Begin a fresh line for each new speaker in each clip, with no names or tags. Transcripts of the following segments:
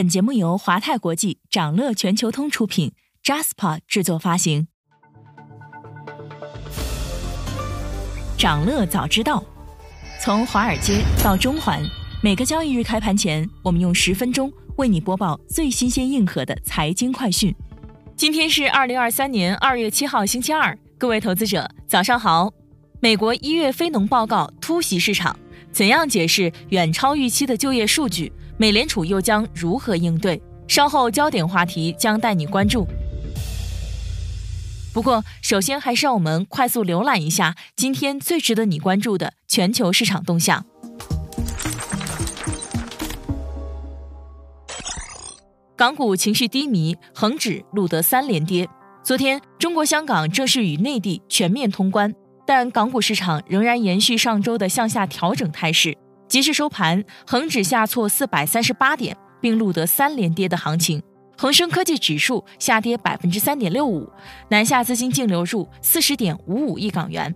本节目由华泰国际、掌乐全球通出品，Jaspa 制作发行。掌乐早知道，从华尔街到中环，每个交易日开盘前，我们用十分钟为你播报最新鲜、硬核的财经快讯。今天是二零二三年二月七号，星期二，各位投资者早上好。美国一月非农报告突袭市场，怎样解释远超预期的就业数据？美联储又将如何应对？稍后焦点话题将带你关注。不过，首先还是让我们快速浏览一下今天最值得你关注的全球市场动向。港股情绪低迷，恒指录得三连跌。昨天，中国香港正式与内地全面通关，但港股市场仍然延续上周的向下调整态势。即时收盘，恒指下挫四百三十八点，并录得三连跌的行情。恒生科技指数下跌百分之三点六五，南下资金净流入四十点五五亿港元，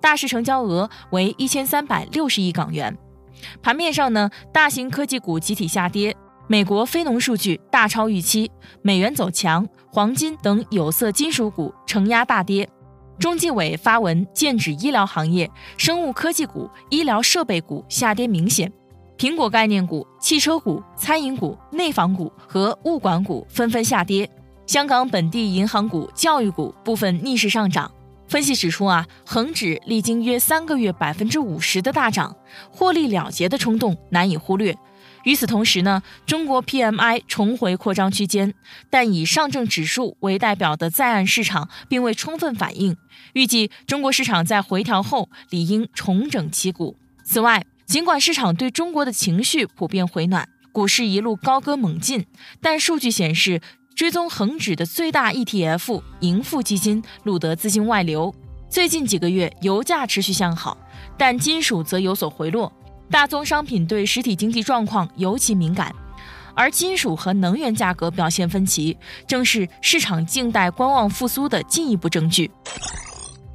大市成交额为一千三百六十亿港元。盘面上呢，大型科技股集体下跌，美国非农数据大超预期，美元走强，黄金等有色金属股承压大跌。中纪委发文剑指医疗行业、生物科技股、医疗设备股下跌明显，苹果概念股、汽车股、餐饮股、内房股和物管股纷纷下跌。香港本地银行股、教育股部分逆势上涨。分析指出啊，恒指历经约三个月百分之五十的大涨，获利了结的冲动难以忽略。与此同时呢，中国 PMI 重回扩张区间，但以上证指数为代表的在岸市场并未充分反应。预计中国市场在回调后理应重整旗鼓。此外，尽管市场对中国的情绪普遍回暖，股市一路高歌猛进，但数据显示，追踪恒指的最大 ETF 盈富基金录得资金外流。最近几个月，油价持续向好，但金属则有所回落。大宗商品对实体经济状况尤其敏感，而金属和能源价格表现分歧，正是市场静待观望复苏的进一步证据。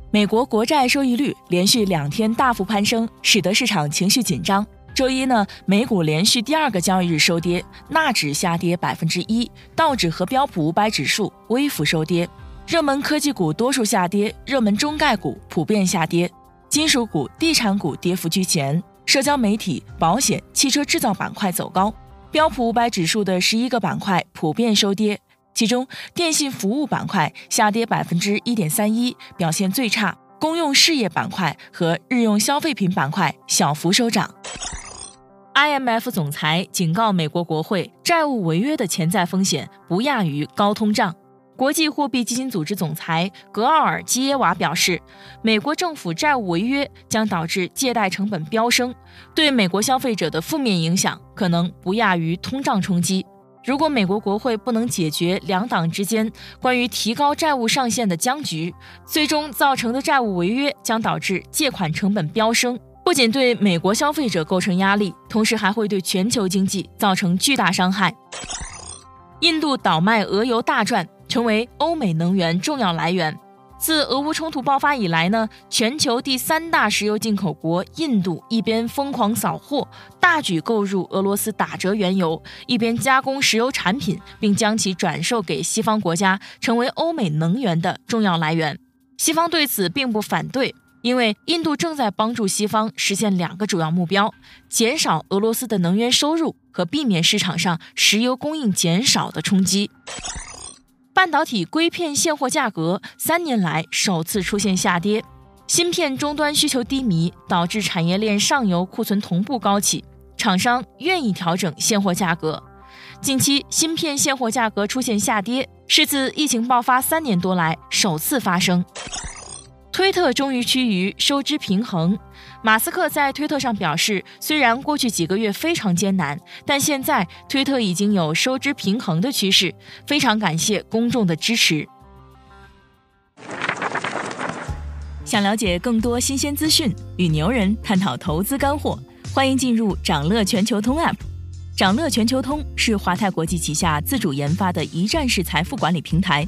美国国债收益率连续两天大幅攀升，使得市场情绪紧张。周一呢，美股连续第二个交易日收跌，纳指下跌百分之一，道指和标普五百指数微幅收跌。热门科技股多数下跌，热门中概股普遍下跌，金属股、地产股跌幅居前。社交媒体、保险、汽车制造板块走高，标普五百指数的十一个板块普遍收跌，其中电信服务板块下跌百分之一点三一，表现最差；公用事业板块和日用消费品板块小幅收涨。IMF 总裁警告美国国会，债务违约的潜在风险不亚于高通胀。国际货币基金组织总裁格奥尔基耶娃表示，美国政府债务违约将导致借贷成本飙升，对美国消费者的负面影响可能不亚于通胀冲击。如果美国国会不能解决两党之间关于提高债务上限的僵局，最终造成的债务违约将导致借款成本飙升，不仅对美国消费者构成压力，同时还会对全球经济造成巨大伤害。印度倒卖俄油大赚。成为欧美能源重要来源。自俄乌冲突爆发以来呢，全球第三大石油进口国印度一边疯狂扫货，大举购入俄罗斯打折原油，一边加工石油产品，并将其转售给西方国家，成为欧美能源的重要来源。西方对此并不反对，因为印度正在帮助西方实现两个主要目标：减少俄罗斯的能源收入和避免市场上石油供应减少的冲击。半导体硅片现货价格三年来首次出现下跌，芯片终端需求低迷，导致产业链上游库存同步高企，厂商愿意调整现货价格。近期芯片现货价格出现下跌，是自疫情爆发三年多来首次发生。推特终于趋于收支平衡。马斯克在推特上表示，虽然过去几个月非常艰难，但现在推特已经有收支平衡的趋势。非常感谢公众的支持。想了解更多新鲜资讯，与牛人探讨投资干货，欢迎进入掌乐全球通 App。掌乐全球通是华泰国际旗下自主研发的一站式财富管理平台。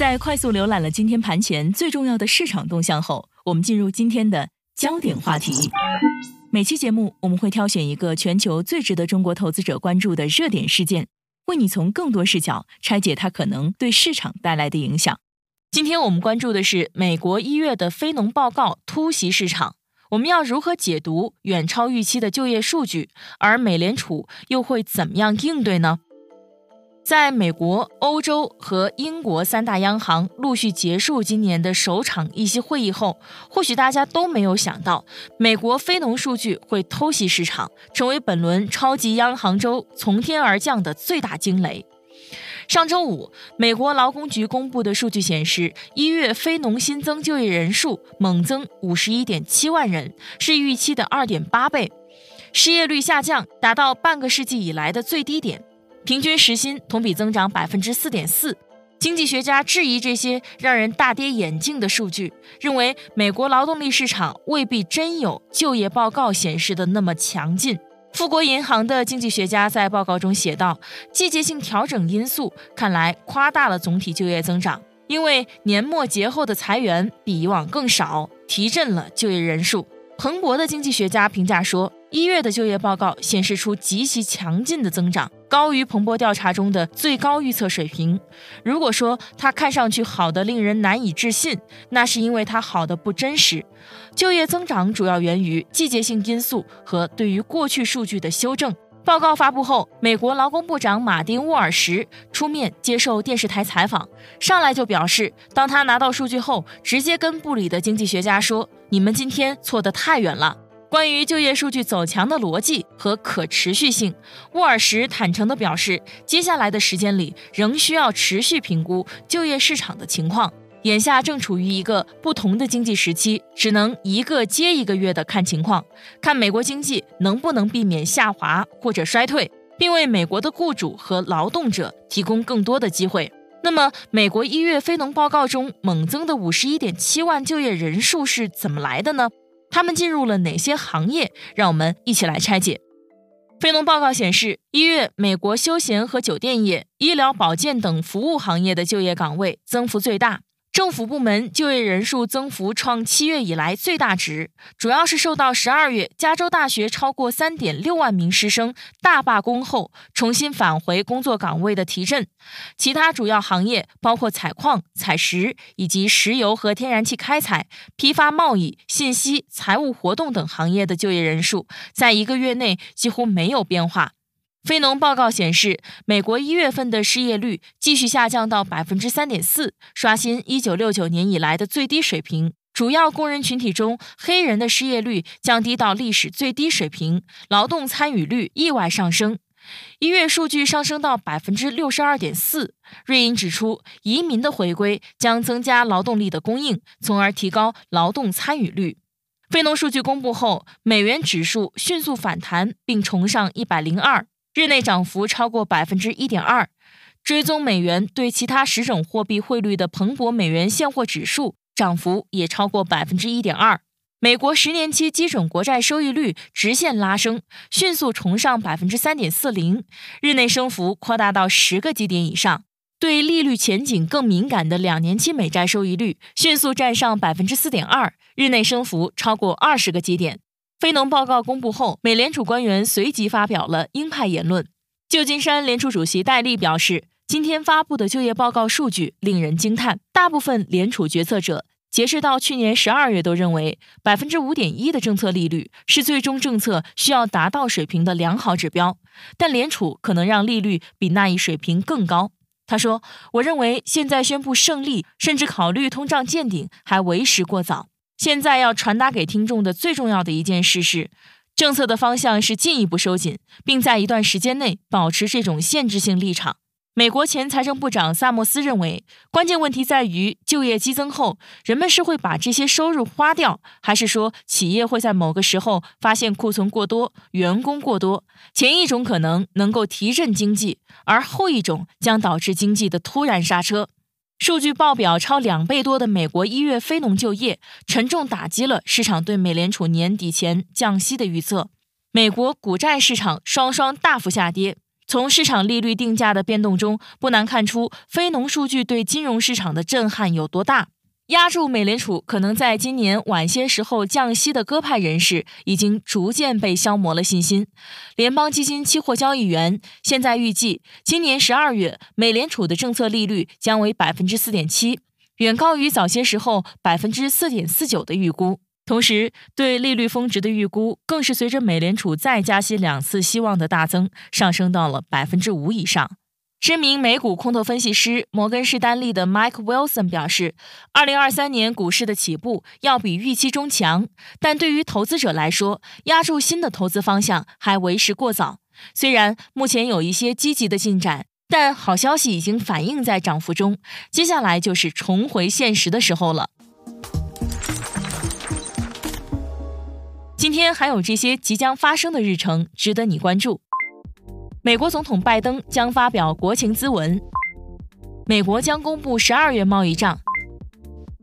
在快速浏览了今天盘前最重要的市场动向后，我们进入今天的焦点话题。每期节目我们会挑选一个全球最值得中国投资者关注的热点事件。为你从更多视角拆解它可能对市场带来的影响。今天我们关注的是美国一月的非农报告突袭市场，我们要如何解读远超预期的就业数据？而美联储又会怎么样应对呢？在美国、欧洲和英国三大央行陆续结束今年的首场议息会议后，或许大家都没有想到，美国非农数据会偷袭市场，成为本轮超级央行周从天而降的最大惊雷。上周五，美国劳工局公布的数据显示，一月非农新增就业人数猛增五十一点七万人，是预期的二点八倍，失业率下降，达到半个世纪以来的最低点。平均时薪同比增长百分之四点四，经济学家质疑这些让人大跌眼镜的数据，认为美国劳动力市场未必真有就业报告显示的那么强劲。富国银行的经济学家在报告中写道：“季节性调整因素看来夸大了总体就业增长，因为年末节后的裁员比以往更少，提振了就业人数。”彭博的经济学家评价说。一月的就业报告显示出极其强劲的增长，高于彭博调查中的最高预测水平。如果说它看上去好的令人难以置信，那是因为它好的不真实。就业增长主要源于季节性因素和对于过去数据的修正。报告发布后，美国劳工部长马丁·沃尔什出面接受电视台采访，上来就表示，当他拿到数据后，直接跟部里的经济学家说：“你们今天错得太远了。”关于就业数据走强的逻辑和可持续性，沃尔什坦诚地表示，接下来的时间里仍需要持续评估就业市场的情况。眼下正处于一个不同的经济时期，只能一个接一个月的看情况，看美国经济能不能避免下滑或者衰退，并为美国的雇主和劳动者提供更多的机会。那么，美国一月非农报告中猛增的五十一点七万就业人数是怎么来的呢？他们进入了哪些行业？让我们一起来拆解。非农报告显示，一月美国休闲和酒店业、医疗保健等服务行业的就业岗位增幅最大。政府部门就业人数增幅创七月以来最大值，主要是受到十二月加州大学超过三点六万名师生大罢工后重新返回工作岗位的提振。其他主要行业包括采矿、采石以及石油和天然气开采、批发贸易、信息、财务活动等行业的就业人数，在一个月内几乎没有变化。非农报告显示，美国一月份的失业率继续下降到百分之三点四，刷新一九六九年以来的最低水平。主要工人群体中，黑人的失业率降低到历史最低水平，劳动参与率意外上升。一月数据上升到百分之六十二点四。瑞银指出，移民的回归将增加劳动力的供应，从而提高劳动参与率。非农数据公布后，美元指数迅速反弹，并重上一百零二。日内涨幅超过百分之一点二，追踪美元对其他十种货币汇率的彭博美元现货指数涨幅也超过百分之一点二。美国十年期基准国债收益率直线拉升，迅速重上百分之三点四零，日内升幅扩大到十个基点以上。对利率前景更敏感的两年期美债收益率迅速站上百分之四点二，日内升幅超过二十个基点。非农报告公布后，美联储官员随即发表了鹰派言论。旧金山联储主席戴利表示，今天发布的就业报告数据令人惊叹。大部分联储决策者截至到去年十二月都认为，百分之五点一的政策利率是最终政策需要达到水平的良好指标，但联储可能让利率比那一水平更高。他说：“我认为现在宣布胜利，甚至考虑通胀见顶，还为时过早。”现在要传达给听众的最重要的一件事是，政策的方向是进一步收紧，并在一段时间内保持这种限制性立场。美国前财政部长萨默斯认为，关键问题在于就业激增后，人们是会把这些收入花掉，还是说企业会在某个时候发现库存过多、员工过多？前一种可能能够提振经济，而后一种将导致经济的突然刹车。数据报表超两倍多的美国一月非农就业，沉重打击了市场对美联储年底前降息的预测。美国股债市场双双大幅下跌。从市场利率定价的变动中，不难看出非农数据对金融市场的震撼有多大。压住美联储可能在今年晚些时候降息的鸽派人士，已经逐渐被消磨了信心。联邦基金期货交易员现在预计，今年十二月美联储的政策利率将为百分之四点七，远高于早些时候百分之四点四九的预估。同时，对利率峰值的预估更是随着美联储再加息两次希望的大增，上升到了百分之五以上。知名美股空头分析师摩根士丹利的 Mike Wilson 表示，二零二三年股市的起步要比预期中强，但对于投资者来说，压住新的投资方向还为时过早。虽然目前有一些积极的进展，但好消息已经反映在涨幅中，接下来就是重回现实的时候了。今天还有这些即将发生的日程值得你关注：美国总统拜登将发表国情咨文，美国将公布十二月贸易账，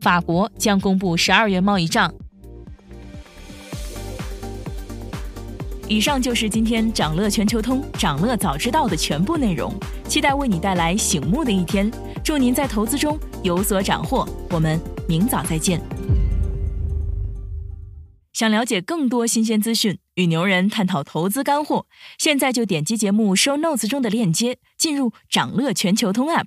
法国将公布十二月贸易账。以上就是今天掌乐全球通、掌乐早知道的全部内容，期待为你带来醒目的一天。祝您在投资中有所斩获，我们明早再见。想了解更多新鲜资讯，与牛人探讨投资干货，现在就点击节目 show notes 中的链接，进入掌乐全球通 app。